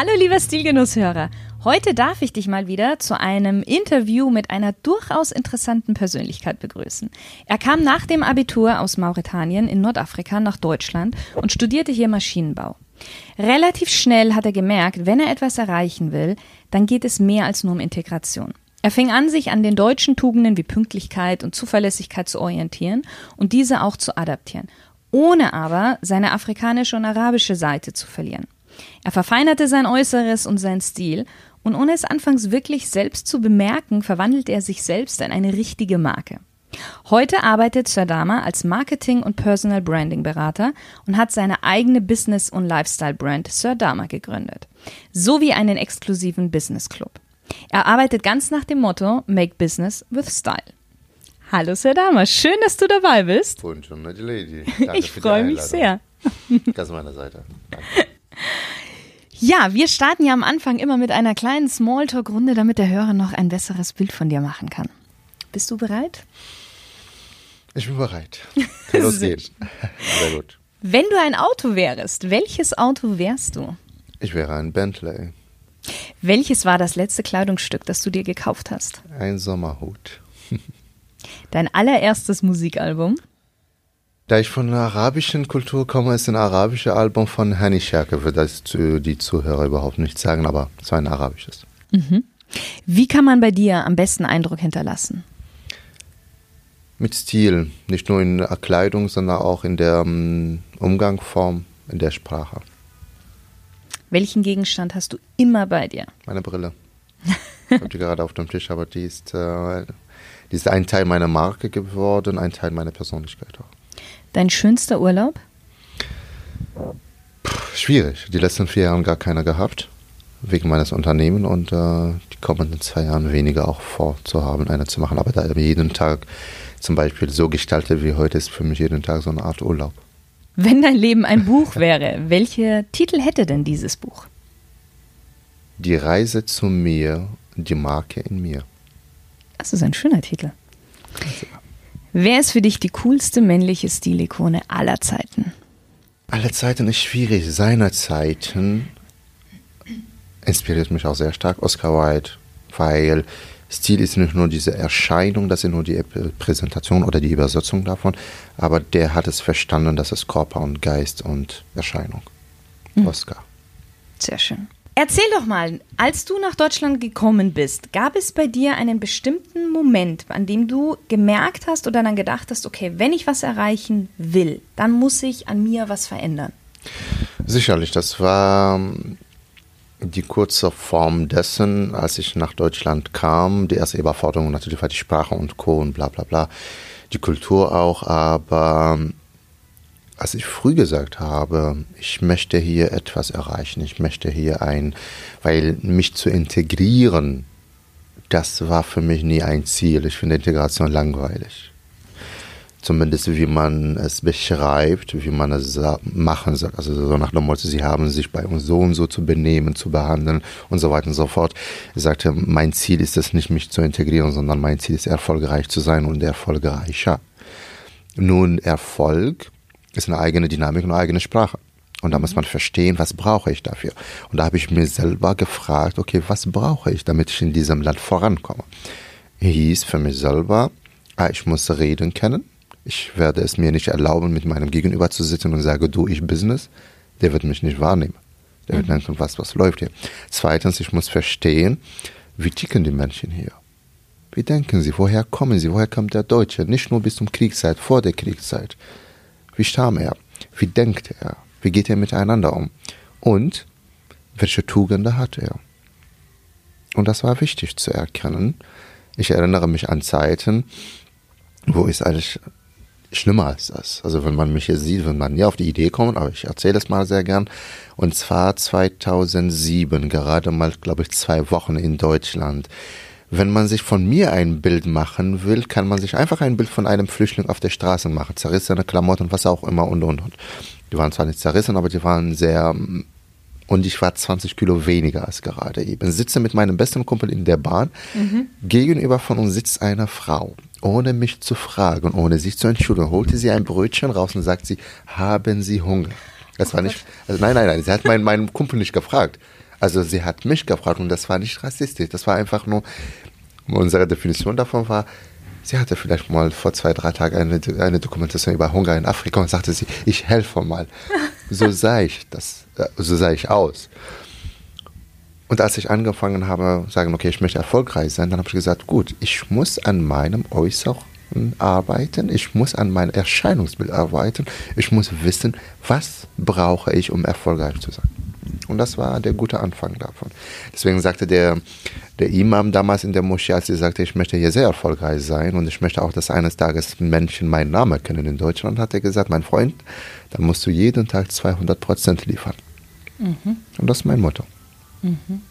Hallo lieber Stilgenusshörer. Heute darf ich dich mal wieder zu einem Interview mit einer durchaus interessanten Persönlichkeit begrüßen. Er kam nach dem Abitur aus Mauretanien in Nordafrika nach Deutschland und studierte hier Maschinenbau. Relativ schnell hat er gemerkt, wenn er etwas erreichen will, dann geht es mehr als nur um Integration. Er fing an, sich an den deutschen Tugenden wie Pünktlichkeit und Zuverlässigkeit zu orientieren und diese auch zu adaptieren, ohne aber seine afrikanische und arabische Seite zu verlieren. Er verfeinerte sein Äußeres und seinen Stil, und ohne es anfangs wirklich selbst zu bemerken, verwandelte er sich selbst in eine richtige Marke. Heute arbeitet Sir Dama als Marketing- und Personal Branding Berater und hat seine eigene Business- und Lifestyle-Brand Sir Dama gegründet, sowie einen exklusiven Business Club. Er arbeitet ganz nach dem Motto Make Business with Style. Hallo Sir Dama, schön, dass du dabei bist. Buongiorno, Lady. Danke ich freue mich sehr. Ganz meiner Seite. Danke. Ja, wir starten ja am Anfang immer mit einer kleinen Smalltalk-Runde, damit der Hörer noch ein besseres Bild von dir machen kann. Bist du bereit? Ich bin bereit. Kann losgehen. Sehr gut. Wenn du ein Auto wärst, welches Auto wärst du? Ich wäre ein Bentley. Welches war das letzte Kleidungsstück, das du dir gekauft hast? Ein Sommerhut. Dein allererstes Musikalbum? Da ich von der arabischen Kultur komme, ist ein arabisches Album von Hani Scherke, wird das die Zuhörer überhaupt nicht sagen, aber es war ein arabisches. Mhm. Wie kann man bei dir am besten Eindruck hinterlassen? Mit Stil, nicht nur in der Kleidung, sondern auch in der ähm, Umgangsform, in der Sprache. Welchen Gegenstand hast du immer bei dir? Meine Brille. ich habe die gerade auf dem Tisch, aber die ist, äh, die ist ein Teil meiner Marke geworden, ein Teil meiner Persönlichkeit auch. Dein schönster Urlaub? Puh, schwierig. Die letzten vier Jahre gar keiner gehabt, wegen meines Unternehmens und äh, die kommenden zwei Jahre weniger auch vorzuhaben, eine zu machen. Aber da jeden Tag zum Beispiel so gestaltet wie heute ist für mich jeden Tag so eine Art Urlaub. Wenn dein Leben ein Buch wäre, welche Titel hätte denn dieses Buch? Die Reise zu mir, die Marke in mir. Das ist ein schöner Titel. Wer ist für dich die coolste männliche Stilikone aller Zeiten? Aller Zeiten ist schwierig. Seiner Zeiten inspiriert mich auch sehr stark Oscar Wilde, weil Stil ist nicht nur diese Erscheinung, das ist nur die Präsentation oder die Übersetzung davon, aber der hat es verstanden, dass es Körper und Geist und Erscheinung. Mhm. Oscar. Sehr schön. Erzähl doch mal, als du nach Deutschland gekommen bist, gab es bei dir einen bestimmten Moment, an dem du gemerkt hast oder dann gedacht hast, okay, wenn ich was erreichen will, dann muss ich an mir was verändern? Sicherlich, das war ähm, die kurze Form dessen, als ich nach Deutschland kam. Die erste Überforderung natürlich war die Sprache und Co. und bla bla bla. Die Kultur auch, aber ähm, als ich früh gesagt habe, ich möchte hier etwas erreichen, ich möchte hier ein, weil mich zu integrieren, das war für mich nie ein Ziel. Ich finde Integration langweilig. Zumindest wie man es beschreibt, wie man es machen soll. Also so nach dem Motto, sie haben sich bei uns so und so zu benehmen, zu behandeln und so weiter und so fort. Ich sagte, mein Ziel ist es nicht, mich zu integrieren, sondern mein Ziel ist erfolgreich zu sein und erfolgreicher. Nun, Erfolg ist eine eigene Dynamik und eine eigene Sprache. Und da muss man verstehen, was brauche ich dafür. Und da habe ich mir selber gefragt, okay, was brauche ich, damit ich in diesem Land vorankomme. Hieß für mich selber, ah, ich muss reden können. Ich werde es mir nicht erlauben, mit meinem Gegenüber zu sitzen und sage, du, ich Business. Der wird mich nicht wahrnehmen. Der wird mhm. denken, was, was läuft hier. Zweitens, ich muss verstehen, wie ticken die Menschen hier. Wie denken sie? Woher kommen sie? Woher kommt der Deutsche? Nicht nur bis zum Kriegszeit, vor der Kriegszeit. Wie starm er? Wie denkt er? Wie geht er miteinander um? Und welche Tugende hat er? Und das war wichtig zu erkennen. Ich erinnere mich an Zeiten, wo ich eigentlich schlimmer als das. Also wenn man mich hier sieht, wenn man nie auf die Idee kommt, aber ich erzähle es mal sehr gern. Und zwar 2007, gerade mal, glaube ich, zwei Wochen in Deutschland. Wenn man sich von mir ein Bild machen will, kann man sich einfach ein Bild von einem Flüchtling auf der Straße machen. Zerrissene Klamotten, was auch immer und und und. Die waren zwar nicht zerrissen, aber die waren sehr und ich war 20 Kilo weniger als gerade eben. Sitze mit meinem besten Kumpel in der Bahn. Mhm. Gegenüber von uns sitzt eine Frau. Ohne mich zu fragen, ohne sich zu entschuldigen, holte sie ein Brötchen raus und sagt sie, haben Sie Hunger? Das war nicht, also nein, nein, nein, sie hat meinen, meinen Kumpel nicht gefragt. Also sie hat mich gefragt und das war nicht rassistisch. Das war einfach nur, unsere Definition davon war, sie hatte vielleicht mal vor zwei, drei Tagen eine, eine Dokumentation über Hunger in Afrika und sagte sie, ich helfe mal. So sah ich das, äh, so sah ich aus. Und als ich angefangen habe, sagen, okay, ich möchte erfolgreich sein, dann habe ich gesagt, gut, ich muss an meinem Äußeren arbeiten, ich muss an meinem Erscheinungsbild arbeiten, ich muss wissen, was brauche ich, um erfolgreich zu sein. Und das war der gute Anfang davon. Deswegen sagte der, der Imam damals in der Moschee, als sie sagte, ich möchte hier sehr erfolgreich sein und ich möchte auch, dass eines Tages Menschen meinen Namen kennen in Deutschland, hat er gesagt, mein Freund, dann musst du jeden Tag 200 Prozent liefern. Mhm. Und das ist mein Motto. Mhm.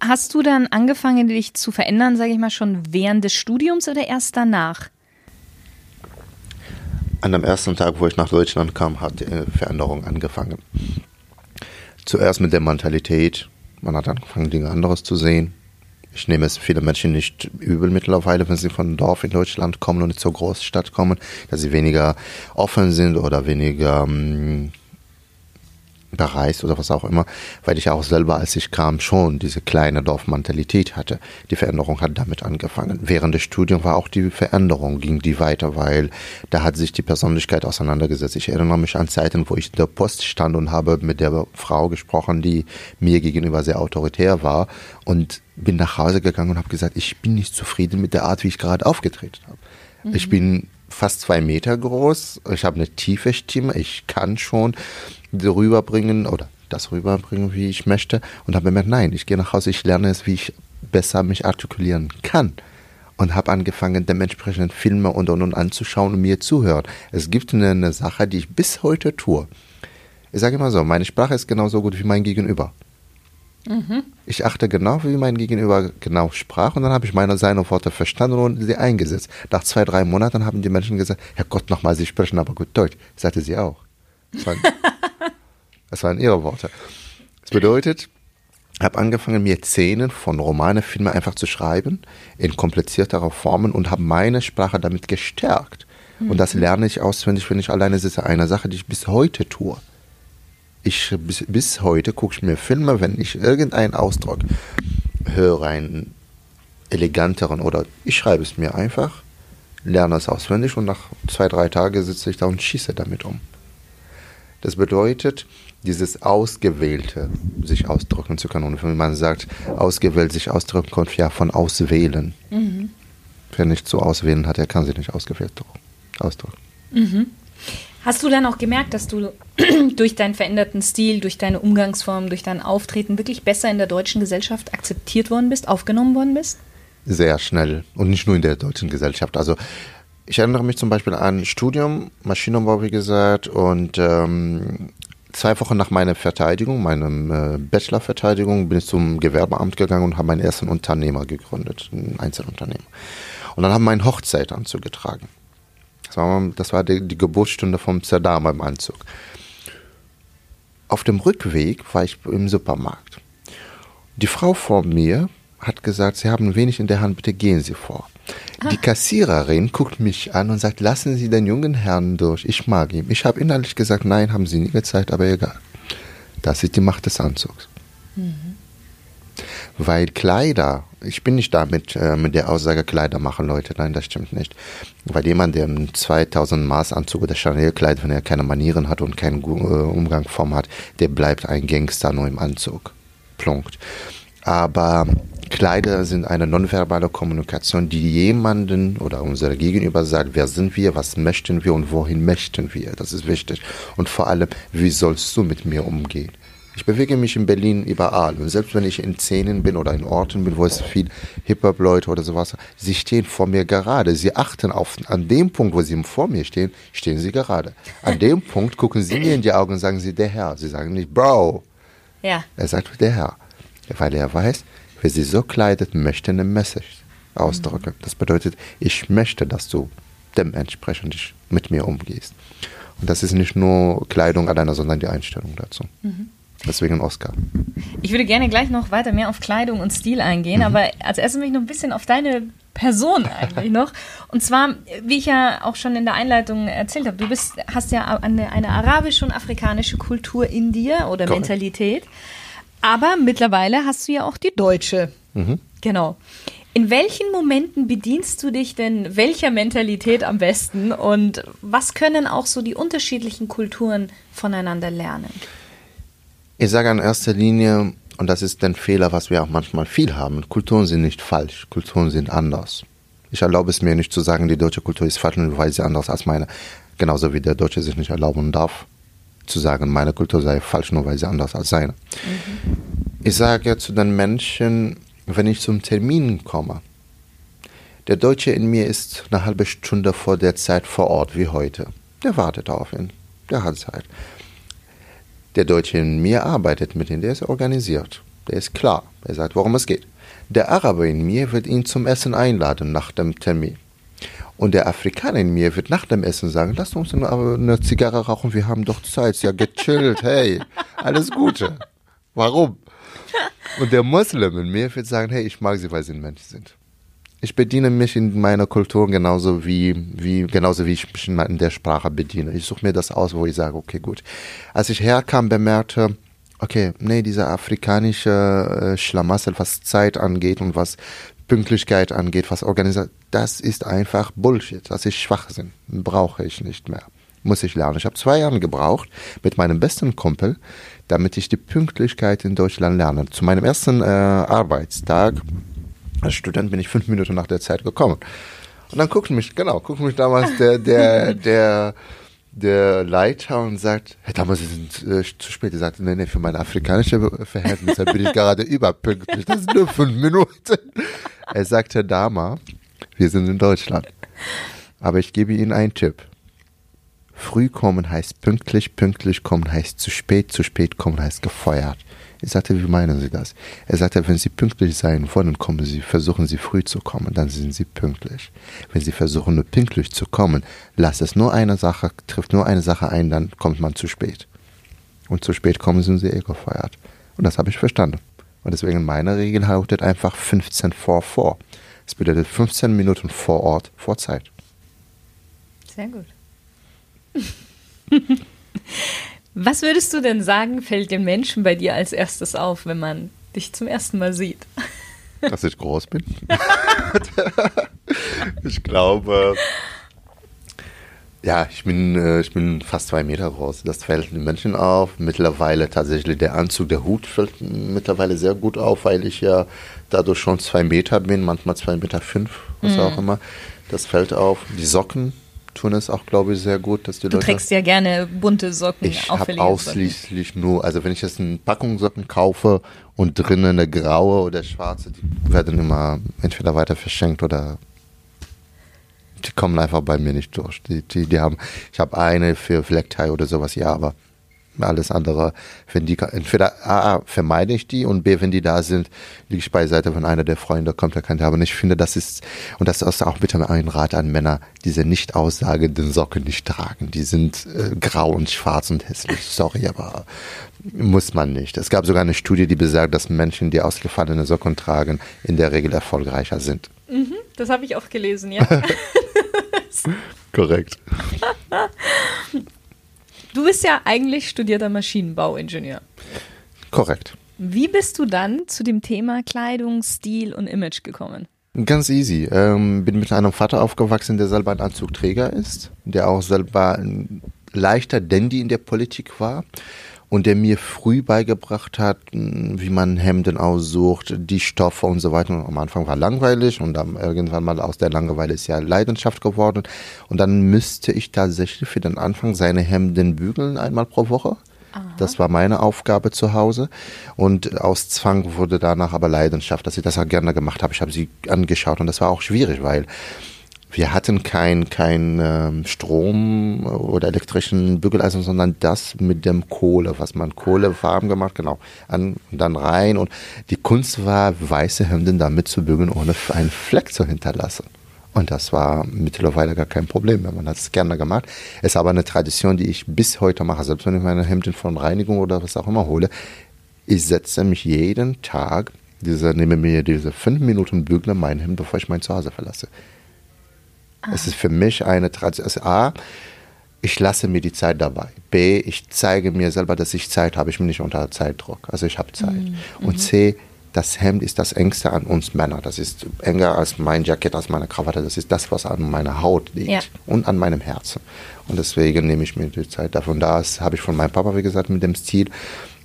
Hast du dann angefangen, dich zu verändern, sage ich mal, schon während des Studiums oder erst danach? An dem ersten Tag, wo ich nach Deutschland kam, hat die Veränderung angefangen. Zuerst mit der Mentalität, man hat angefangen, Dinge anderes zu sehen. Ich nehme es viele Menschen nicht übel mittlerweile, wenn sie von einem Dorf in Deutschland kommen und zur Großstadt kommen, dass sie weniger offen sind oder weniger ähm, bereist oder was auch immer, weil ich auch selber, als ich kam, schon diese kleine Dorfmentalität hatte. Die Veränderung hat damit angefangen. Während des Studiums war auch die Veränderung, ging die weiter, weil da hat sich die Persönlichkeit auseinandergesetzt. Ich erinnere mich an Zeiten, wo ich in der Post stand und habe mit der Frau gesprochen, die mir gegenüber sehr autoritär war und bin nach Hause gegangen und habe gesagt, ich bin nicht zufrieden mit der Art, wie ich gerade aufgetreten habe. Mhm. Ich bin fast zwei Meter groß, ich habe eine tiefe Stimme, ich kann schon rüberbringen oder das rüberbringen, wie ich möchte. Und habe gemerkt, nein, ich gehe nach Hause, ich lerne es, wie ich besser mich artikulieren kann. Und habe angefangen, dementsprechend Filme und und und anzuschauen und mir zuhören. Es gibt eine, eine Sache, die ich bis heute tue. Ich sage immer so, meine Sprache ist genauso gut wie mein Gegenüber. Mhm. Ich achte genau, wie mein Gegenüber genau sprach und dann habe ich meine seine Worte verstanden und sie eingesetzt. Nach zwei, drei Monaten haben die Menschen gesagt, Herr Gott, nochmal, Sie sprechen aber gut Deutsch. Sagte sie auch. Das waren, ihre Worte. Das bedeutet, ich habe angefangen, mir Szenen von Romane, Filme einfach zu schreiben, in komplizierterer Formen und habe meine Sprache damit gestärkt. Mhm. Und das mhm. lerne ich auswendig, wenn ich alleine sitze. Eine Sache, die ich bis heute tue. Ich bis, bis heute gucke ich mir Filme, wenn ich irgendeinen Ausdruck höre, einen eleganteren oder ich schreibe es mir einfach, lerne es auswendig und nach zwei, drei Tagen sitze ich da und schieße damit um. Das bedeutet, dieses Ausgewählte sich ausdrücken zu können. Und wenn man sagt, ausgewählt sich ausdrücken, kommt ja von auswählen. Mhm. Wer nicht zu auswählen hat, der kann sich nicht ausgewählt ausdrücken. Mhm. Hast du dann auch gemerkt, dass du durch deinen veränderten Stil, durch deine Umgangsform, durch dein Auftreten wirklich besser in der deutschen Gesellschaft akzeptiert worden bist, aufgenommen worden bist? Sehr schnell. Und nicht nur in der deutschen Gesellschaft. Also ich erinnere mich zum Beispiel an Studium, Maschinenbau, wie gesagt, und ähm, zwei Wochen nach meiner Verteidigung, meinem äh, Bachelorverteidigung, bin ich zum Gewerbeamt gegangen und habe meinen ersten Unternehmer gegründet, ein Einzelunternehmer. Und dann haben wir einen Hochzeitanzug getragen. Das war, das war die, die Geburtsstunde vom Zerdama im Anzug. Auf dem Rückweg war ich im Supermarkt. Die Frau vor mir hat gesagt, Sie haben wenig in der Hand, bitte gehen Sie vor. Die Kassiererin guckt mich an und sagt, lassen Sie den jungen Herrn durch, ich mag ihn. Ich habe innerlich gesagt, nein, haben Sie nie gezeigt, aber egal. Das ist die Macht des Anzugs. Mhm. Weil Kleider, ich bin nicht damit äh, mit der Aussage, Kleider machen Leute, nein, das stimmt nicht. Weil jemand, der einen 2000 Maß Anzug oder Chanel Kleid, wenn er keine Manieren hat und keinen äh, Umgangsform hat, der bleibt ein Gangster nur im Anzug. Punkt. Aber Kleider sind eine nonverbale Kommunikation, die jemanden oder unsere Gegenüber sagt, wer sind wir, was möchten wir und wohin möchten wir. Das ist wichtig. Und vor allem, wie sollst du mit mir umgehen? Ich bewege mich in Berlin überall. Und selbst wenn ich in Szenen bin oder in Orten bin, wo es viel Hip-Hop-Leute oder sowas, sie stehen vor mir gerade. Sie achten auf, an dem Punkt, wo sie vor mir stehen, stehen sie gerade. An dem Punkt gucken sie mir in die Augen und sagen sie, der Herr. Sie sagen nicht, Bro. Ja. Er sagt, der Herr. Weil er weiß, wer sie so kleidet, möchte eine Message ausdrücken. Das bedeutet, ich möchte, dass du dementsprechend mit mir umgehst. Und das ist nicht nur Kleidung alleine, sondern die Einstellung dazu. Mhm. Deswegen Oscar. Ich würde gerne gleich noch weiter mehr auf Kleidung und Stil eingehen, mhm. aber als erstes mich noch ein bisschen auf deine Person eigentlich noch. Und zwar, wie ich ja auch schon in der Einleitung erzählt habe, du bist, hast ja eine, eine arabische und afrikanische Kultur in dir oder Correct. Mentalität. Aber mittlerweile hast du ja auch die deutsche. Mhm. Genau. In welchen Momenten bedienst du dich denn welcher Mentalität am besten und was können auch so die unterschiedlichen Kulturen voneinander lernen? Ich sage in erster Linie, und das ist der Fehler, was wir auch manchmal viel haben, Kulturen sind nicht falsch, Kulturen sind anders. Ich erlaube es mir nicht zu sagen, die deutsche Kultur ist falsch, weil sie anders als meine. Genauso wie der Deutsche sich nicht erlauben darf, zu sagen, meine Kultur sei falsch, nur weil sie anders als seine. Mhm. Ich sage zu den Menschen, wenn ich zum Termin komme. Der Deutsche in mir ist eine halbe Stunde vor der Zeit vor Ort, wie heute. Der wartet auf ihn. Der hat Zeit. Der Deutsche in mir arbeitet mit ihm, der ist organisiert. Der ist klar. Er sagt, worum es geht. Der Araber in mir wird ihn zum Essen einladen nach dem Termin. Und der Afrikaner in mir wird nach dem Essen sagen, lass uns eine Zigarre rauchen, wir haben doch Zeit. Ja, gechillt, hey, alles Gute. Warum? Und der Moslem in mir wird sagen, hey, ich mag sie, weil sie ein Mensch sind. Ich bediene mich in meiner Kultur genauso wie, wie, genauso wie ich mich in der Sprache bediene. Ich suche mir das aus, wo ich sage, okay, gut. Als ich herkam, bemerkte, okay, nee, dieser afrikanische äh, Schlamassel, was Zeit angeht und was Pünktlichkeit angeht, was Organisation, das ist einfach Bullshit. Das ist Schwachsinn. Brauche ich nicht mehr. Muss ich lernen. Ich habe zwei Jahre gebraucht mit meinem besten Kumpel, damit ich die Pünktlichkeit in Deutschland lerne. Zu meinem ersten äh, Arbeitstag als Student bin ich fünf Minuten nach der Zeit gekommen. Und dann guckt mich, genau, guckt mich damals der, der, der, der Leiter und sagt, hey, damals ist es äh, zu spät. Er sagt, nee, nee, für meine afrikanische Verhältnisse bin ich gerade überpünktlich. Das sind nur fünf Minuten. Er sagte, Dama, wir sind in Deutschland. Aber ich gebe Ihnen einen Tipp. Früh kommen heißt pünktlich, pünktlich kommen heißt zu spät, zu spät kommen heißt gefeuert. Ich sagte, wie meinen Sie das? Er sagte, wenn Sie pünktlich sein wollen, kommen Sie, versuchen Sie früh zu kommen, dann sind Sie pünktlich. Wenn Sie versuchen nur pünktlich zu kommen, lasst es nur eine Sache, trifft nur eine Sache ein, dann kommt man zu spät. Und zu spät kommen, sind Sie eh gefeuert. Und das habe ich verstanden. Und deswegen meine Regel lautet einfach 15 vor vor. Das bedeutet 15 Minuten vor Ort, vor Zeit. Sehr gut. Was würdest du denn sagen, fällt den Menschen bei dir als erstes auf, wenn man dich zum ersten Mal sieht? Dass ich groß bin. ich glaube, ja, ich bin, äh, ich bin fast zwei Meter groß. Das fällt den Menschen auf. Mittlerweile tatsächlich der Anzug, der Hut fällt mittlerweile sehr gut auf, weil ich ja dadurch schon zwei Meter bin, manchmal zwei Meter fünf, was mhm. auch immer. Das fällt auf. Die Socken tun es auch, glaube ich, sehr gut, dass die du Leute. Du trägst ja gerne bunte Socken. Ich habe ausschließlich Socken. nur, also wenn ich jetzt eine Packung Socken kaufe und drinnen eine graue oder schwarze, die werden immer entweder weiter verschenkt oder die kommen einfach bei mir nicht durch. Die, die, die haben, ich habe eine für Flecktie oder sowas, ja, aber alles andere, wenn die, entweder A, vermeide ich die und B, wenn die da sind, liege ich beiseite, wenn einer der Freunde kommt, der kann haben. Und ich finde, das ist, und das ist auch bitte ein Rat an Männer, diese nicht aussagenden Socken nicht tragen. Die sind äh, grau und schwarz und hässlich. Sorry, aber muss man nicht. Es gab sogar eine Studie, die besagt, dass Menschen, die ausgefallene Socken tragen, in der Regel erfolgreicher sind. Mhm, das habe ich auch gelesen, ja. Korrekt. Du bist ja eigentlich studierter Maschinenbauingenieur. Korrekt. Wie bist du dann zu dem Thema Kleidung, Stil und Image gekommen? Ganz easy. Ähm, bin mit einem Vater aufgewachsen, der selber ein Anzugträger ist, der auch selber ein leichter Dandy in der Politik war und der mir früh beigebracht hat, wie man Hemden aussucht, die Stoffe und so weiter. Und am Anfang war langweilig und dann irgendwann mal aus der Langeweile ist ja Leidenschaft geworden. Und dann müsste ich tatsächlich für den Anfang seine Hemden bügeln einmal pro Woche. Das war meine Aufgabe zu Hause. Und aus Zwang wurde danach aber Leidenschaft, dass ich das auch gerne gemacht habe. Ich habe sie angeschaut und das war auch schwierig, weil wir hatten kein, kein ähm, Strom oder elektrischen Bügeleisen, sondern das mit dem Kohle, was man Kohle warm gemacht, genau, an, dann rein. Und die Kunst war, weiße Hemden damit zu bügeln, ohne einen Fleck zu hinterlassen. Und das war mittlerweile gar kein Problem mehr. Man hat es gerne gemacht. Es ist aber eine Tradition, die ich bis heute mache. Selbst wenn ich meine Hemden von Reinigung oder was auch immer hole, ich setze mich jeden Tag, diese, nehme mir diese fünf Minuten Bügle mein Hemd, bevor ich mein Zuhause verlasse. Ah. Es ist für mich eine Tradition. Also A, ich lasse mir die Zeit dabei. B, ich zeige mir selber, dass ich Zeit habe. Ich bin nicht unter Zeitdruck. Also ich habe Zeit. Mhm. Und C, das Hemd ist das engste an uns Männer. Das ist enger als mein Jackett, als meine Krawatte. Das ist das, was an meiner Haut liegt ja. und an meinem Herzen. Und deswegen nehme ich mir die Zeit. Und das habe ich von meinem Papa, wie gesagt, mit dem Stil,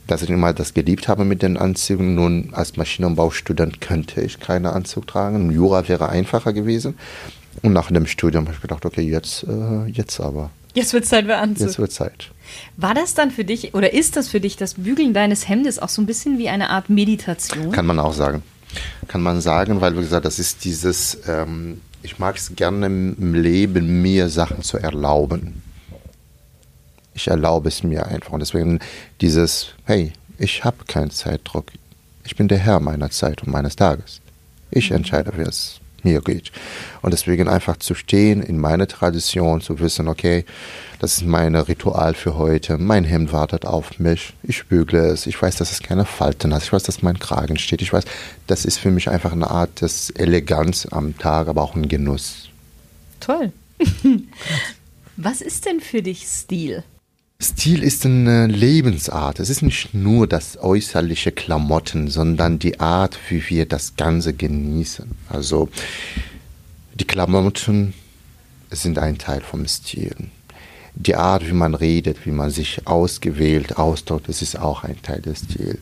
dass ich immer das geliebt habe mit den Anzügen. Nun, als Maschinenbaustudent könnte ich keinen Anzug tragen. Jura wäre einfacher gewesen. Und nach dem Studium habe ich gedacht, okay, jetzt, äh, jetzt aber. Jetzt wird Zeit für Anzug. Jetzt wird Zeit. War das dann für dich oder ist das für dich das Bügeln deines Hemdes auch so ein bisschen wie eine Art Meditation? Kann man auch sagen. Kann man sagen, weil wie gesagt, das ist dieses, ähm, ich mag es gerne im Leben, mir Sachen zu erlauben. Ich erlaube es mir einfach. Und deswegen dieses, hey, ich habe keinen Zeitdruck. Ich bin der Herr meiner Zeit und meines Tages. Ich mhm. entscheide, wie es mir geht. Und deswegen einfach zu stehen in meiner Tradition, zu wissen, okay, das ist mein Ritual für heute, mein Hemd wartet auf mich, ich bügle es, ich weiß, dass es keine Falten hat, ich weiß, dass mein Kragen steht, ich weiß, das ist für mich einfach eine Art des Eleganz am Tag, aber auch ein Genuss. Toll. Was ist denn für dich Stil? Stil ist eine Lebensart. Es ist nicht nur das äußerliche Klamotten, sondern die Art, wie wir das Ganze genießen. Also die Klamotten sind ein Teil vom Stil. Die Art, wie man redet, wie man sich ausgewählt ausdrückt, das ist auch ein Teil des Stils.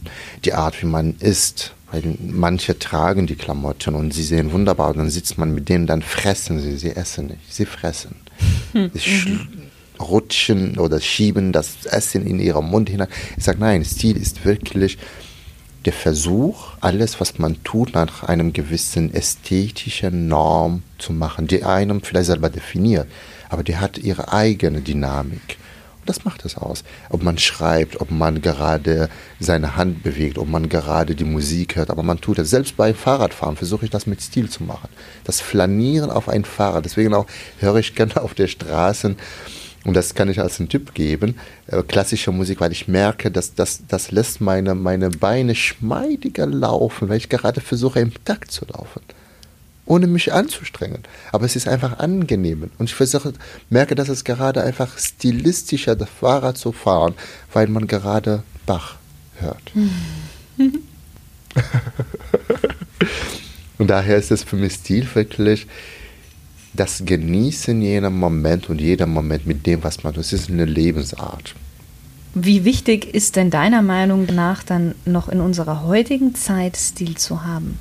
Die Art, wie man isst, weil manche tragen die Klamotten und sie sehen wunderbar, dann sitzt man mit denen, dann fressen sie, sie essen nicht, sie fressen. Mhm rutschen oder schieben das Essen in ihren Mund hinein. Ich sage, nein, Stil ist wirklich der Versuch, alles, was man tut, nach einem gewissen ästhetischen Norm zu machen, die einem vielleicht selber definiert, aber die hat ihre eigene Dynamik. Und das macht es aus. Ob man schreibt, ob man gerade seine Hand bewegt, ob man gerade die Musik hört, aber man tut es. Selbst bei Fahrradfahren versuche ich das mit Stil zu machen. Das Flanieren auf ein Fahrrad. Deswegen auch höre ich gerne auf der Straße und das kann ich als einen Tipp geben, äh, klassische Musik, weil ich merke, dass das, das lässt meine, meine Beine schmeidiger laufen, weil ich gerade versuche, im Takt zu laufen. Ohne mich anzustrengen. Aber es ist einfach angenehm. Und ich versuche, merke, dass es gerade einfach stilistischer, das Fahrrad zu fahren, weil man gerade Bach hört. Und daher ist es für mich Stil wirklich das Genießen jener Moment und jeder Moment mit dem, was man tut. Das ist eine Lebensart. Wie wichtig ist denn deiner Meinung nach dann noch in unserer heutigen Zeit Stil zu haben?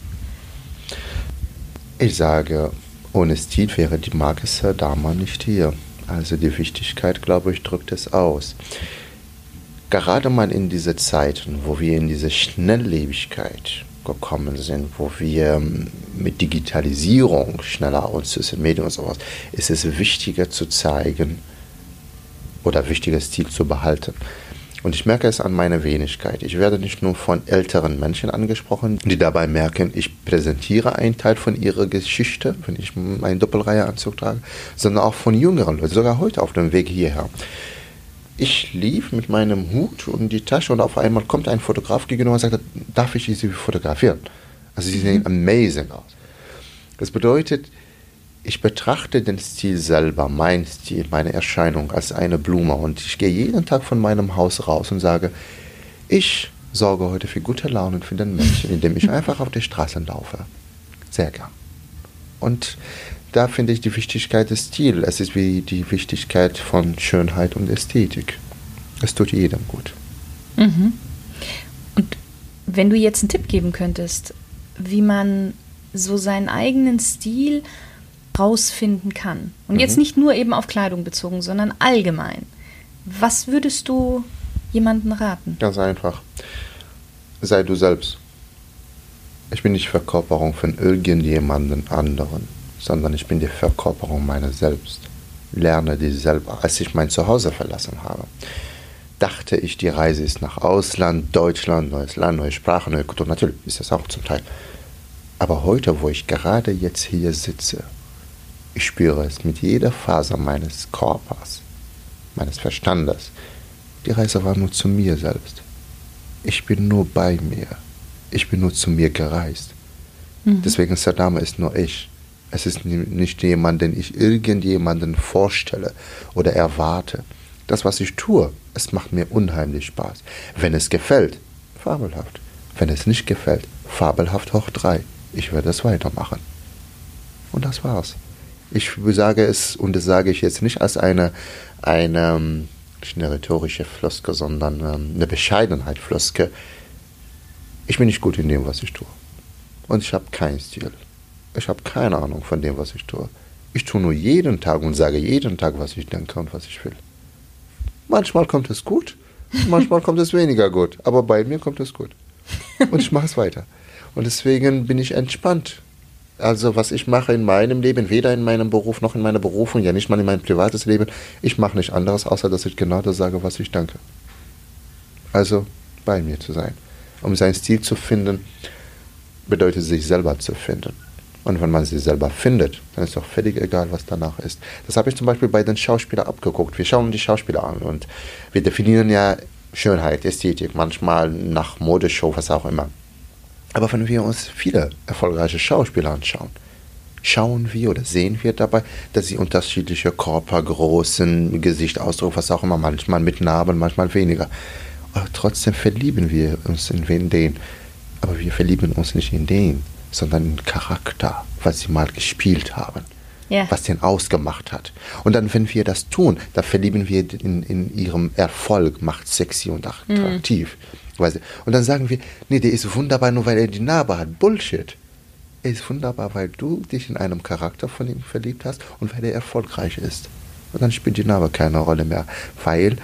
Ich sage, ohne Stil wäre die Marke Sir Dharma nicht hier. Also die Wichtigkeit, glaube ich, drückt es aus. Gerade mal in diese Zeiten, wo wir in diese Schnelllebigkeit gekommen sind, wo wir mit Digitalisierung schneller und Social Media und sowas, ist es wichtiger zu zeigen oder wichtiger Stil zu behalten. Und ich merke es an meiner Wenigkeit. Ich werde nicht nur von älteren Menschen angesprochen, die dabei merken, ich präsentiere einen Teil von ihrer Geschichte, wenn ich meinen Doppelreiheanzug trage, sondern auch von jüngeren Leuten, sogar heute auf dem Weg hierher ich lief mit meinem Hut und die Tasche und auf einmal kommt ein Fotograf gegenüber und sagt, darf ich Sie fotografieren? Also sie sehen mhm. amazing aus. Das bedeutet, ich betrachte den Stil selber, mein Stil, meine Erscheinung als eine Blume und ich gehe jeden Tag von meinem Haus raus und sage, ich sorge heute für gute Laune für den Menschen, indem ich einfach auf der Straße laufe. Sehr gern. Und da finde ich die Wichtigkeit des Stils. Es ist wie die Wichtigkeit von Schönheit und Ästhetik. Es tut jedem gut. Mhm. Und wenn du jetzt einen Tipp geben könntest, wie man so seinen eigenen Stil rausfinden kann. Und mhm. jetzt nicht nur eben auf Kleidung bezogen, sondern allgemein. Was würdest du jemanden raten? Ganz einfach. Sei du selbst. Ich bin nicht Verkörperung von irgendjemandem anderen, sondern ich bin die Verkörperung meiner selbst. Lerne die selber. Als ich mein Zuhause verlassen habe, dachte ich, die Reise ist nach Ausland, Deutschland, neues Land, neue Sprache, neue Kultur. Natürlich ist das auch zum Teil. Aber heute, wo ich gerade jetzt hier sitze, ich spüre es mit jeder Faser meines Körpers, meines Verstandes. Die Reise war nur zu mir selbst. Ich bin nur bei mir. Ich bin nur zu mir gereist. Mhm. Deswegen Saddam ist nur ich. Es ist nicht jemand, den ich irgendjemanden vorstelle oder erwarte. Das, was ich tue, es macht mir unheimlich Spaß. Wenn es gefällt, fabelhaft. Wenn es nicht gefällt, fabelhaft hoch drei. Ich werde es weitermachen. Und das war's. Ich sage es, und das sage ich jetzt nicht als eine, eine nicht eine rhetorische Floske, sondern ähm, eine Bescheidenheit Floske. Ich bin nicht gut in dem, was ich tue. Und ich habe keinen Stil. Ich habe keine Ahnung von dem, was ich tue. Ich tue nur jeden Tag und sage jeden Tag, was ich denke und was ich will. Manchmal kommt es gut, manchmal kommt es weniger gut, aber bei mir kommt es gut. Und ich mache es weiter. Und deswegen bin ich entspannt also was ich mache in meinem Leben, weder in meinem Beruf noch in meiner Berufung, ja nicht mal in meinem privates Leben, ich mache nicht anderes, außer dass ich genau das sage, was ich denke. Also bei mir zu sein. Um seinen Stil zu finden, bedeutet sich selber zu finden. Und wenn man sich selber findet, dann ist auch völlig egal, was danach ist. Das habe ich zum Beispiel bei den Schauspielern abgeguckt. Wir schauen die Schauspieler an und wir definieren ja Schönheit, Ästhetik, manchmal nach Modeshow, was auch immer. Aber wenn wir uns viele erfolgreiche Schauspieler anschauen, schauen wir oder sehen wir dabei, dass sie unterschiedliche Körpergrößen, Gesichtsausdruck, was auch immer, manchmal mit Narben, manchmal weniger. Aber trotzdem verlieben wir uns in den. Aber wir verlieben uns nicht in den, sondern in Charakter, was sie mal gespielt haben. Ja. was den ausgemacht hat. Und dann, wenn wir das tun, dann verlieben wir in, in ihrem Erfolg, macht sexy und attraktiv. Mhm. Und dann sagen wir, nee, der ist wunderbar, nur weil er die Narbe hat. Bullshit. Er ist wunderbar, weil du dich in einem Charakter von ihm verliebt hast und weil er erfolgreich ist. Und dann spielt die Narbe keine Rolle mehr, weil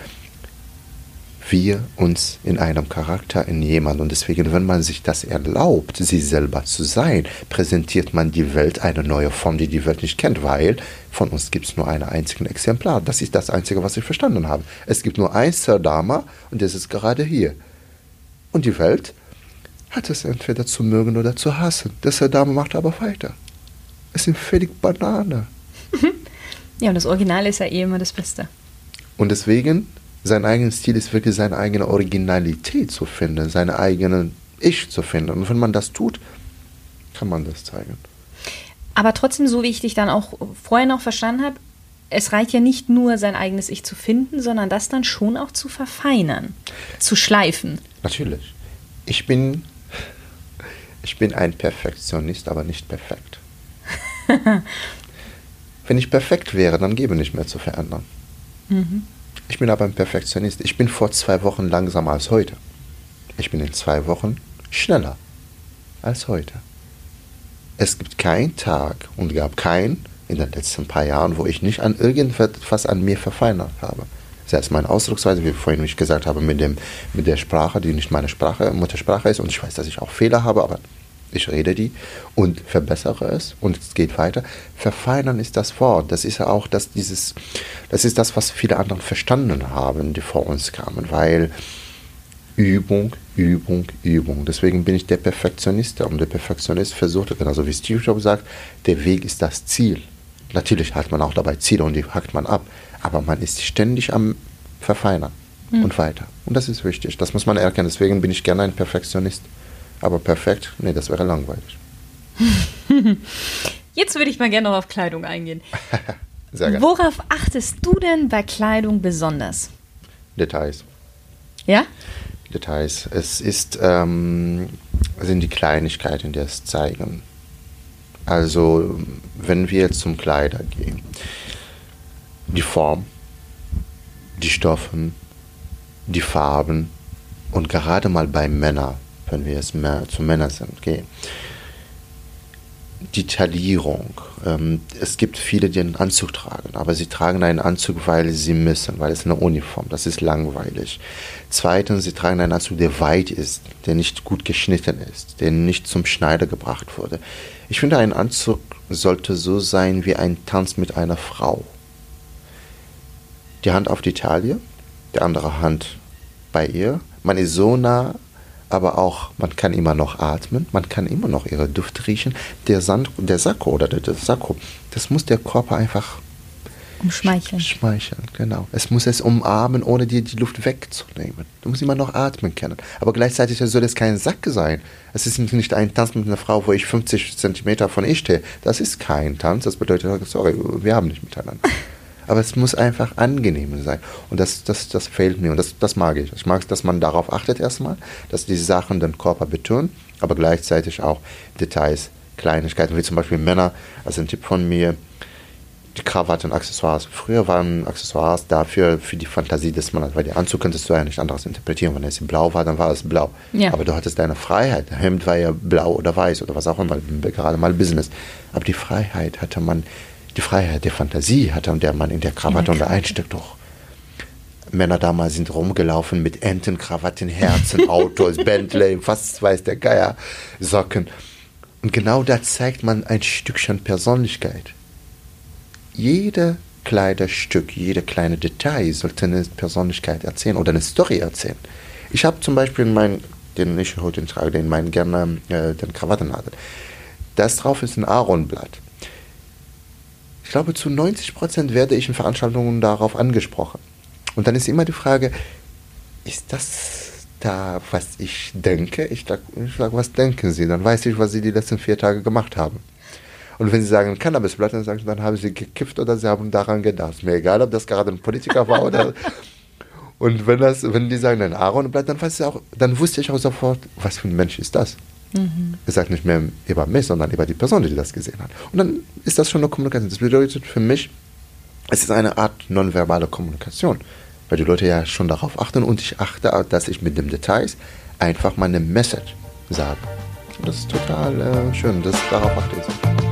wir uns in einem Charakter, in jemand. Und deswegen, wenn man sich das erlaubt, sie selber zu sein, präsentiert man die Welt eine neue Form, die die Welt nicht kennt, weil von uns gibt es nur einen einzigen Exemplar. Das ist das Einzige, was ich verstanden habe. Es gibt nur ein Sardama und das ist gerade hier. Und die Welt hat es entweder zu mögen oder zu hassen. Das Dame macht aber weiter. Es sind völlig Banane. ja, und das Original ist ja eh immer das Beste. Und deswegen, sein eigener Stil ist wirklich seine eigene Originalität zu finden, seine eigene Ich zu finden. Und wenn man das tut, kann man das zeigen. Aber trotzdem, so wie ich dich dann auch vorher noch verstanden habe, es reicht ja nicht nur, sein eigenes Ich zu finden, sondern das dann schon auch zu verfeinern, zu schleifen. Natürlich. Ich bin, ich bin ein Perfektionist, aber nicht perfekt. Wenn ich perfekt wäre, dann gäbe nicht mehr zu verändern. Mhm. Ich bin aber ein Perfektionist. Ich bin vor zwei Wochen langsamer als heute. Ich bin in zwei Wochen schneller als heute. Es gibt keinen Tag und gab keinen in den letzten paar Jahren, wo ich nicht an irgendetwas an mir verfeinert habe. Selbst meine Ausdrucksweise, wie vorhin ich gesagt habe, mit, dem, mit der Sprache, die nicht meine Sprache, Muttersprache ist. Und ich weiß, dass ich auch Fehler habe, aber ich rede die und verbessere es und es geht weiter. Verfeinern ist das Wort. Das ist ja auch das, dieses, das ist das, was viele anderen verstanden haben, die vor uns kamen, weil Übung, Übung, Übung. Deswegen bin ich der Perfektionist und der Perfektionist versucht, genauso wie Steve Jobs sagt, der Weg ist das Ziel. Natürlich hat man auch dabei Ziele und die hackt man ab, aber man ist ständig am Verfeinern mhm. und weiter. Und das ist wichtig, das muss man erkennen. Deswegen bin ich gerne ein Perfektionist. Aber perfekt, nee, das wäre langweilig. Jetzt würde ich mal gerne noch auf Kleidung eingehen. Sehr gerne. Worauf achtest du denn bei Kleidung besonders? Details. Ja? Details. Es ist, ähm, sind die Kleinigkeiten, die es zeigen. Also, wenn wir jetzt zum Kleider gehen, die Form, die Stoffen, die Farben und gerade mal bei Männern, wenn wir jetzt mehr zu Männern sind, gehen. Detaillierung. Ähm, es gibt viele, die einen Anzug tragen, aber sie tragen einen Anzug, weil sie müssen, weil es eine Uniform, das ist langweilig. Zweitens, sie tragen einen Anzug, der weit ist, der nicht gut geschnitten ist, der nicht zum Schneider gebracht wurde. Ich finde, ein Anzug sollte so sein wie ein Tanz mit einer Frau. Die Hand auf die Taille, die andere Hand bei ihr. Man ist so nah aber auch, man kann immer noch atmen, man kann immer noch ihre Duft riechen. Der, Sand, der Sakko oder der, der Sakko, das muss der Körper einfach umschmeicheln. Schmeicheln, genau. Es muss es umarmen, ohne dir die Luft wegzunehmen. Du musst immer noch atmen können. Aber gleichzeitig soll es kein Sack sein. Es ist nicht ein Tanz mit einer Frau, wo ich 50 Zentimeter von ihr stehe. Das ist kein Tanz. Das bedeutet, sorry, wir haben nicht miteinander. Aber es muss einfach angenehm sein. Und das, das, das fehlt mir und das, das mag ich. Ich mag es, dass man darauf achtet erstmal, dass die Sachen den Körper betonen, aber gleichzeitig auch Details, Kleinigkeiten, wie zum Beispiel Männer, also ein Tipp von mir, die Krawatte und Accessoires. Früher waren Accessoires dafür für die Fantasie des Mannes, weil der Anzug könntest du ja nicht anderes interpretieren. Wenn es blau war, dann war es blau. Ja. Aber du hattest deine Freiheit. Der Hemd war ja blau oder weiß oder was auch immer, gerade mal Business. Aber die Freiheit hatte man die Freiheit der Fantasie hatte und der man in der Krawatte und einsteckt doch. Männer damals sind rumgelaufen mit Entenkrawatten, Herzen, Autos, Bentley, fast weiß der Geier, Socken. Und genau da zeigt man ein Stückchen Persönlichkeit. Jede Kleiderstück, jede kleine Detail sollte eine Persönlichkeit erzählen oder eine Story erzählen. Ich habe zum Beispiel meinen, den ich heute trage, den meinen gerne äh, den Krawattennadel. Das drauf ist ein Aaronblatt glaube, zu 90 Prozent werde ich in Veranstaltungen darauf angesprochen. Und dann ist immer die Frage, ist das da, was ich denke? Ich sage, was denken Sie? Dann weiß ich, was Sie die letzten vier Tage gemacht haben. Und wenn Sie sagen Cannabisblatt, dann, sagen, dann haben Sie gekifft oder Sie haben daran gedacht. Mir egal, ob das gerade ein Politiker war oder. Und wenn, das, wenn die sagen ein Aaronblatt, dann, weiß ich auch, dann wusste ich auch sofort, was für ein Mensch ist das. Mhm. Es sagt nicht mehr über mich, sondern über die Person, die das gesehen hat. Und dann ist das schon eine Kommunikation. Das bedeutet für mich, es ist eine Art nonverbale Kommunikation, weil die Leute ja schon darauf achten und ich achte, dass ich mit den Details einfach meine Message sage. Und das ist total äh, schön, das darauf achte ich.